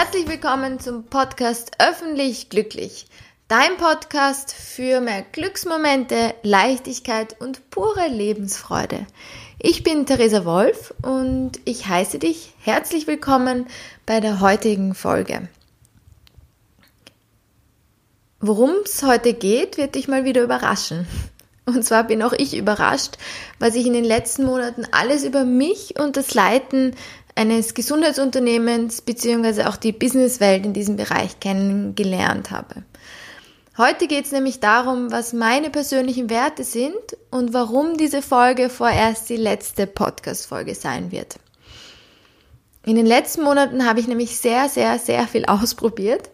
Herzlich willkommen zum Podcast Öffentlich Glücklich. Dein Podcast für mehr Glücksmomente, Leichtigkeit und pure Lebensfreude. Ich bin Theresa Wolf und ich heiße dich herzlich willkommen bei der heutigen Folge. Worum es heute geht, wird dich mal wieder überraschen. Und zwar bin auch ich überrascht, was ich in den letzten Monaten alles über mich und das Leiten eines Gesundheitsunternehmens beziehungsweise auch die Businesswelt in diesem Bereich kennengelernt habe. Heute geht es nämlich darum, was meine persönlichen Werte sind und warum diese Folge vorerst die letzte Podcast-Folge sein wird. In den letzten Monaten habe ich nämlich sehr, sehr, sehr viel ausprobiert.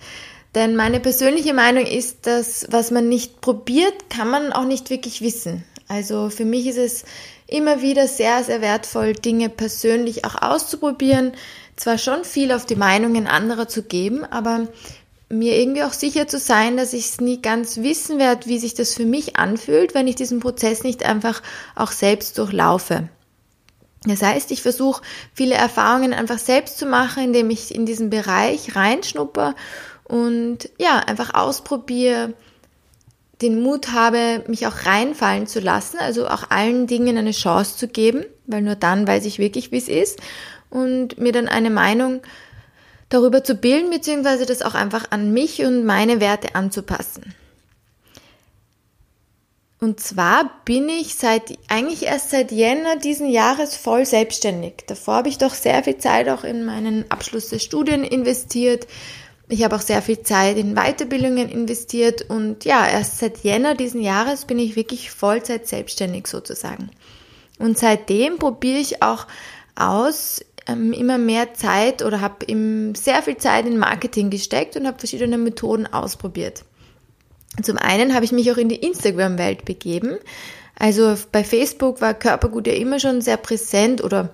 Denn meine persönliche Meinung ist, dass was man nicht probiert, kann man auch nicht wirklich wissen. Also für mich ist es immer wieder sehr, sehr wertvoll, Dinge persönlich auch auszuprobieren. Zwar schon viel auf die Meinungen anderer zu geben, aber mir irgendwie auch sicher zu sein, dass ich es nie ganz wissen werde, wie sich das für mich anfühlt, wenn ich diesen Prozess nicht einfach auch selbst durchlaufe. Das heißt, ich versuche viele Erfahrungen einfach selbst zu machen, indem ich in diesen Bereich reinschnupper und ja, einfach ausprobiere, den Mut habe, mich auch reinfallen zu lassen, also auch allen Dingen eine Chance zu geben, weil nur dann weiß ich wirklich, wie es ist und mir dann eine Meinung darüber zu bilden, beziehungsweise das auch einfach an mich und meine Werte anzupassen. Und zwar bin ich seit, eigentlich erst seit Jänner diesen Jahres voll selbstständig. Davor habe ich doch sehr viel Zeit auch in meinen Abschluss der Studien investiert, ich habe auch sehr viel Zeit in Weiterbildungen investiert und ja, erst seit Jänner diesen Jahres bin ich wirklich Vollzeit selbstständig sozusagen. Und seitdem probiere ich auch aus, ähm, immer mehr Zeit oder habe sehr viel Zeit in Marketing gesteckt und habe verschiedene Methoden ausprobiert. Zum einen habe ich mich auch in die Instagram-Welt begeben. Also bei Facebook war Körpergut ja immer schon sehr präsent oder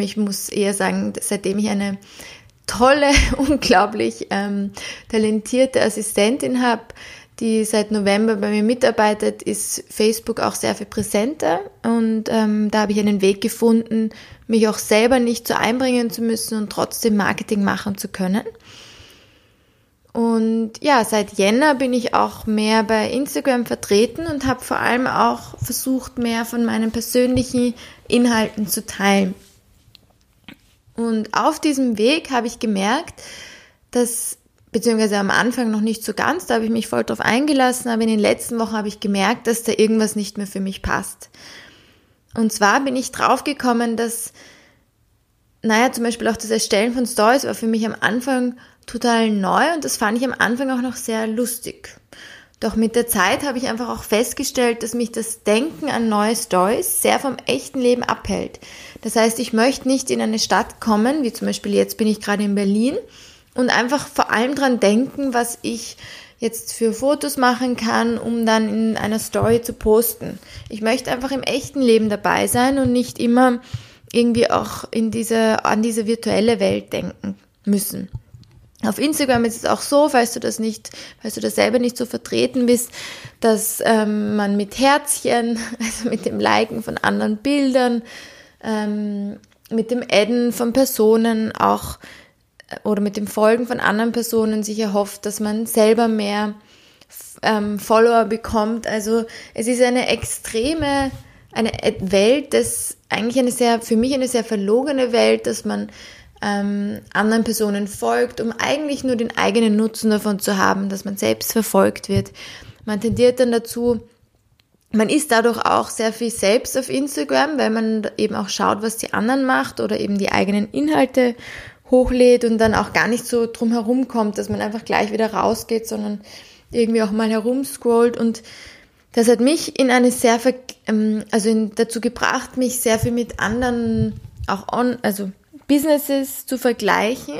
ich muss eher sagen, seitdem ich eine tolle, unglaublich ähm, talentierte Assistentin habe, die seit November bei mir mitarbeitet, ist Facebook auch sehr viel präsenter und ähm, da habe ich einen Weg gefunden, mich auch selber nicht so einbringen zu müssen und trotzdem Marketing machen zu können. Und ja, seit Jänner bin ich auch mehr bei Instagram vertreten und habe vor allem auch versucht, mehr von meinen persönlichen Inhalten zu teilen. Und auf diesem Weg habe ich gemerkt, dass, beziehungsweise am Anfang noch nicht so ganz, da habe ich mich voll drauf eingelassen, aber in den letzten Wochen habe ich gemerkt, dass da irgendwas nicht mehr für mich passt. Und zwar bin ich draufgekommen, dass, naja, zum Beispiel auch das Erstellen von Stories war für mich am Anfang total neu und das fand ich am Anfang auch noch sehr lustig. Doch mit der Zeit habe ich einfach auch festgestellt, dass mich das Denken an neue Stories sehr vom echten Leben abhält. Das heißt, ich möchte nicht in eine Stadt kommen, wie zum Beispiel jetzt bin ich gerade in Berlin, und einfach vor allem dran denken, was ich jetzt für Fotos machen kann, um dann in einer Story zu posten. Ich möchte einfach im echten Leben dabei sein und nicht immer irgendwie auch in diese, an diese virtuelle Welt denken müssen. Auf Instagram ist es auch so, falls du das nicht, falls du das selber nicht so vertreten bist, dass ähm, man mit Herzchen, also mit dem Liken von anderen Bildern, ähm, mit dem Adden von Personen auch äh, oder mit dem Folgen von anderen Personen sich erhofft, dass man selber mehr ähm, Follower bekommt. Also es ist eine extreme, eine Welt, das eigentlich eine sehr, für mich eine sehr verlogene Welt, dass man ähm, anderen Personen folgt, um eigentlich nur den eigenen Nutzen davon zu haben, dass man selbst verfolgt wird. Man tendiert dann dazu, man ist dadurch auch sehr viel selbst auf Instagram, weil man eben auch schaut, was die anderen macht oder eben die eigenen Inhalte hochlädt und dann auch gar nicht so drum herum kommt, dass man einfach gleich wieder rausgeht, sondern irgendwie auch mal herumscrollt und das hat mich in eine sehr, ähm, also in, dazu gebracht, mich sehr viel mit anderen auch on, also Businesses zu vergleichen.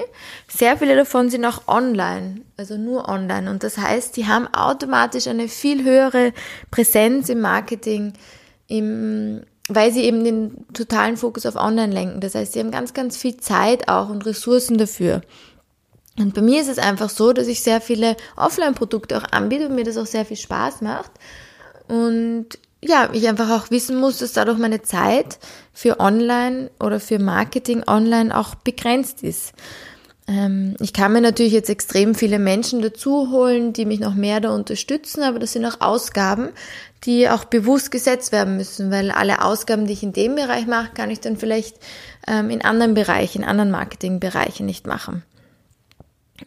Sehr viele davon sind auch online, also nur online. Und das heißt, die haben automatisch eine viel höhere Präsenz im Marketing, im, weil sie eben den totalen Fokus auf online lenken. Das heißt, sie haben ganz, ganz viel Zeit auch und Ressourcen dafür. Und bei mir ist es einfach so, dass ich sehr viele Offline-Produkte auch anbiete und mir das auch sehr viel Spaß macht. Und ja, ich einfach auch wissen muss, dass dadurch meine Zeit für Online oder für Marketing online auch begrenzt ist. Ähm, ich kann mir natürlich jetzt extrem viele Menschen dazu holen, die mich noch mehr da unterstützen, aber das sind auch Ausgaben, die auch bewusst gesetzt werden müssen, weil alle Ausgaben, die ich in dem Bereich mache, kann ich dann vielleicht ähm, in anderen Bereichen, in anderen Marketingbereichen nicht machen.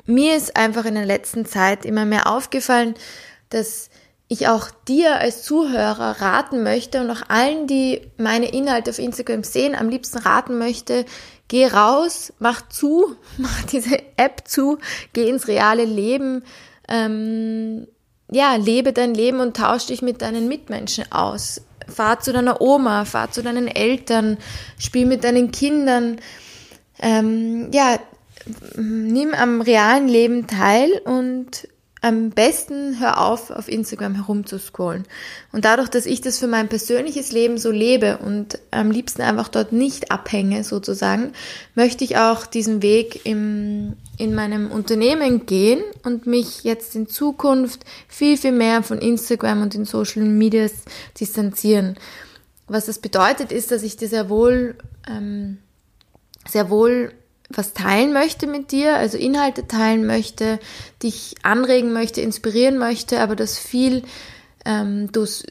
Mir ist einfach in der letzten Zeit immer mehr aufgefallen, dass ich auch dir als Zuhörer raten möchte und auch allen, die meine Inhalte auf Instagram sehen, am liebsten raten möchte, geh raus, mach zu, mach diese App zu, geh ins reale Leben, ähm, ja, lebe dein Leben und tausch dich mit deinen Mitmenschen aus. Fahr zu deiner Oma, fahr zu deinen Eltern, spiel mit deinen Kindern. Ähm, ja, nimm am realen Leben teil und am besten hör auf, auf Instagram herumzuscrollen. Und dadurch, dass ich das für mein persönliches Leben so lebe und am liebsten einfach dort nicht abhänge, sozusagen, möchte ich auch diesen Weg im, in meinem Unternehmen gehen und mich jetzt in Zukunft viel, viel mehr von Instagram und den Social Medias distanzieren. Was das bedeutet, ist, dass ich dir sehr wohl, ähm, sehr wohl was teilen möchte mit dir, also Inhalte teilen möchte, dich anregen möchte, inspirieren möchte, aber das viel, ähm, dos,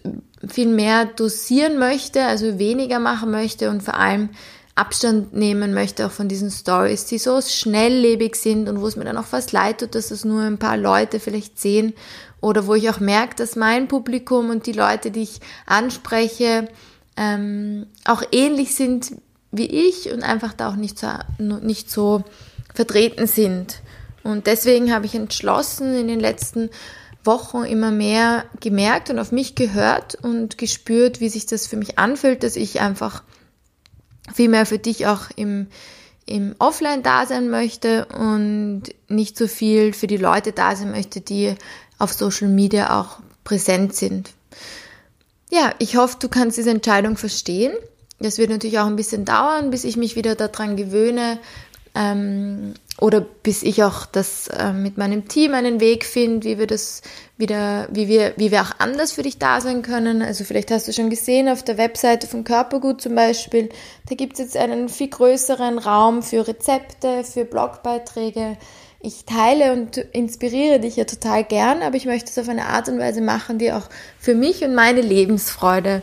viel mehr dosieren möchte, also weniger machen möchte und vor allem Abstand nehmen möchte auch von diesen Stories, die so schnelllebig sind und wo es mir dann auch fast leid tut, dass es nur ein paar Leute vielleicht sehen oder wo ich auch merke, dass mein Publikum und die Leute, die ich anspreche, ähm, auch ähnlich sind wie ich und einfach da auch nicht so, nicht so vertreten sind. Und deswegen habe ich entschlossen, in den letzten Wochen immer mehr gemerkt und auf mich gehört und gespürt, wie sich das für mich anfühlt, dass ich einfach viel mehr für dich auch im, im Offline da sein möchte und nicht so viel für die Leute da sein möchte, die auf Social Media auch präsent sind. Ja, ich hoffe, du kannst diese Entscheidung verstehen. Das wird natürlich auch ein bisschen dauern, bis ich mich wieder daran gewöhne ähm, oder bis ich auch das äh, mit meinem Team einen Weg finde, wie wir das wieder, wie wir, wie wir auch anders für dich da sein können. Also vielleicht hast du schon gesehen auf der Webseite von Körpergut zum Beispiel, da gibt es jetzt einen viel größeren Raum für Rezepte, für Blogbeiträge. Ich teile und inspiriere dich ja total gern, aber ich möchte es auf eine Art und Weise machen, die auch für mich und meine Lebensfreude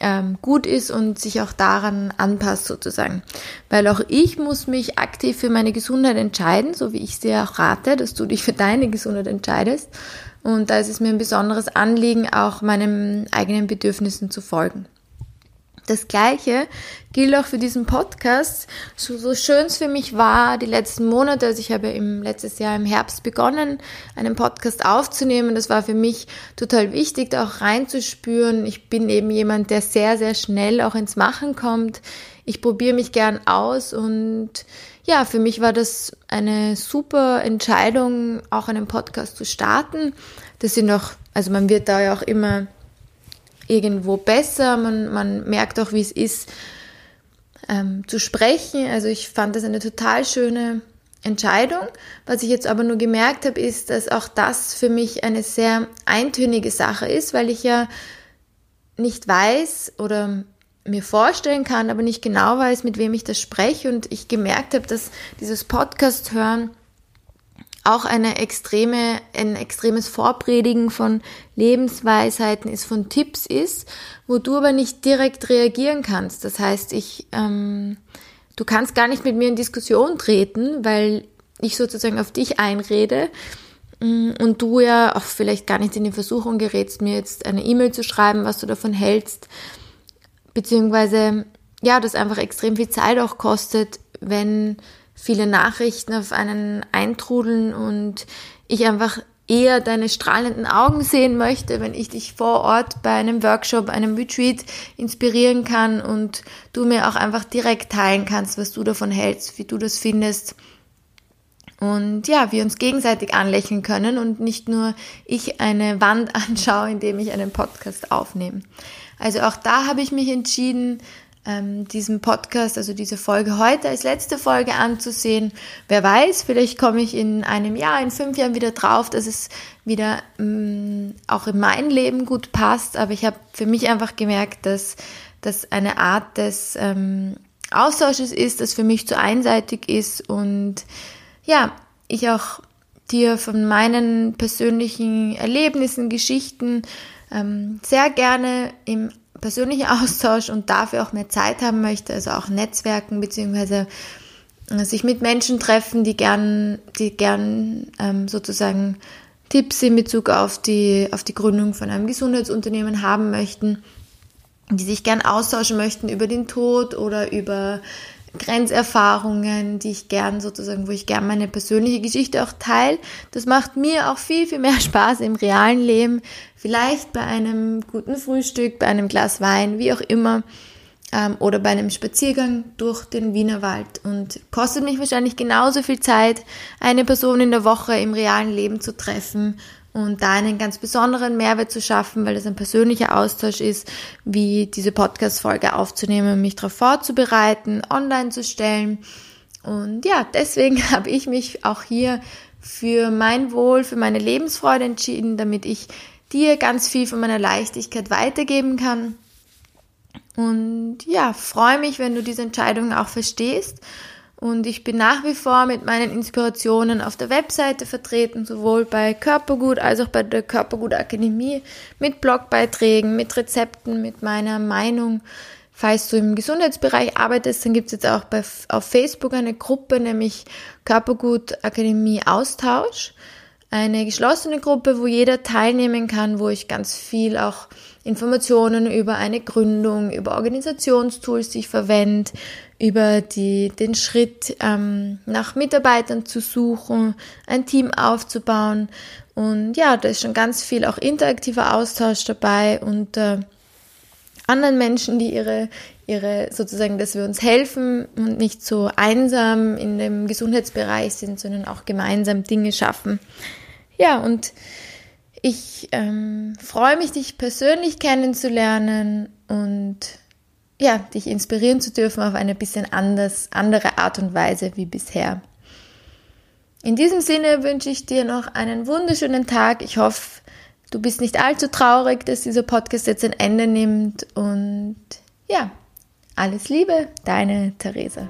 ähm, gut ist und sich auch daran anpasst sozusagen. Weil auch ich muss mich aktiv für meine Gesundheit entscheiden, so wie ich dir auch rate, dass du dich für deine Gesundheit entscheidest. Und da ist es mir ein besonderes Anliegen, auch meinen eigenen Bedürfnissen zu folgen. Das Gleiche gilt auch für diesen Podcast. So, so schön es für mich war, die letzten Monate, also ich habe im letztes Jahr im Herbst begonnen, einen Podcast aufzunehmen. Das war für mich total wichtig, da auch reinzuspüren. Ich bin eben jemand, der sehr, sehr schnell auch ins Machen kommt. Ich probiere mich gern aus und ja, für mich war das eine super Entscheidung, auch einen Podcast zu starten. Das sind auch, also man wird da ja auch immer irgendwo besser. Man, man merkt auch, wie es ist, ähm, zu sprechen. Also ich fand das eine total schöne Entscheidung. Was ich jetzt aber nur gemerkt habe, ist, dass auch das für mich eine sehr eintönige Sache ist, weil ich ja nicht weiß oder mir vorstellen kann, aber nicht genau weiß, mit wem ich das spreche. Und ich gemerkt habe, dass dieses Podcast hören auch eine extreme, ein extremes Vorpredigen von Lebensweisheiten ist, von Tipps ist, wo du aber nicht direkt reagieren kannst. Das heißt, ich, ähm, du kannst gar nicht mit mir in Diskussion treten, weil ich sozusagen auf dich einrede mm, und du ja auch vielleicht gar nicht in die Versuchung gerätst, mir jetzt eine E-Mail zu schreiben, was du davon hältst, beziehungsweise ja, das einfach extrem viel Zeit auch kostet, wenn viele Nachrichten auf einen eintrudeln und ich einfach eher deine strahlenden Augen sehen möchte, wenn ich dich vor Ort bei einem Workshop, einem Retreat inspirieren kann und du mir auch einfach direkt teilen kannst, was du davon hältst, wie du das findest. Und ja, wir uns gegenseitig anlächeln können und nicht nur ich eine Wand anschaue, indem ich einen Podcast aufnehme. Also auch da habe ich mich entschieden, ähm, diesen Podcast, also diese Folge heute als letzte Folge anzusehen. Wer weiß, vielleicht komme ich in einem Jahr, in fünf Jahren wieder drauf, dass es wieder ähm, auch in mein Leben gut passt. Aber ich habe für mich einfach gemerkt, dass das eine Art des ähm, Austausches ist, das für mich zu einseitig ist und ja, ich auch dir von meinen persönlichen Erlebnissen, Geschichten ähm, sehr gerne im persönlichen Austausch und dafür auch mehr Zeit haben möchte, also auch Netzwerken beziehungsweise äh, sich mit Menschen treffen, die gern, die gern ähm, sozusagen Tipps in Bezug auf die, auf die Gründung von einem Gesundheitsunternehmen haben möchten, die sich gern austauschen möchten über den Tod oder über Grenzerfahrungen, die ich gern sozusagen, wo ich gern meine persönliche Geschichte auch teile. Das macht mir auch viel, viel mehr Spaß im realen Leben. Vielleicht bei einem guten Frühstück, bei einem Glas Wein, wie auch immer. Ähm, oder bei einem Spaziergang durch den Wienerwald und kostet mich wahrscheinlich genauso viel Zeit, eine Person in der Woche im realen Leben zu treffen und da einen ganz besonderen Mehrwert zu schaffen, weil es ein persönlicher Austausch ist, wie diese Podcast-Folge aufzunehmen, mich darauf vorzubereiten, online zu stellen. Und ja, deswegen habe ich mich auch hier für mein Wohl, für meine Lebensfreude entschieden, damit ich dir ganz viel von meiner Leichtigkeit weitergeben kann. Und ja, freue mich, wenn du diese Entscheidung auch verstehst und ich bin nach wie vor mit meinen Inspirationen auf der Webseite vertreten, sowohl bei Körpergut als auch bei der Körpergut Akademie, mit Blogbeiträgen, mit Rezepten, mit meiner Meinung. Falls du im Gesundheitsbereich arbeitest, dann gibt es jetzt auch bei, auf Facebook eine Gruppe, nämlich Körpergut Akademie Austausch. Eine geschlossene Gruppe, wo jeder teilnehmen kann, wo ich ganz viel auch Informationen über eine Gründung, über Organisationstools, die ich verwende, über die, den Schritt ähm, nach Mitarbeitern zu suchen, ein Team aufzubauen. Und ja, da ist schon ganz viel auch interaktiver Austausch dabei und äh, anderen Menschen, die ihre, ihre sozusagen, dass wir uns helfen und nicht so einsam in dem Gesundheitsbereich sind, sondern auch gemeinsam Dinge schaffen. Ja, und ich ähm, freue mich, dich persönlich kennenzulernen und ja, dich inspirieren zu dürfen auf eine bisschen anders, andere Art und Weise wie bisher. In diesem Sinne wünsche ich dir noch einen wunderschönen Tag. Ich hoffe, du bist nicht allzu traurig, dass dieser Podcast jetzt ein Ende nimmt. Und ja, alles Liebe, deine Theresa.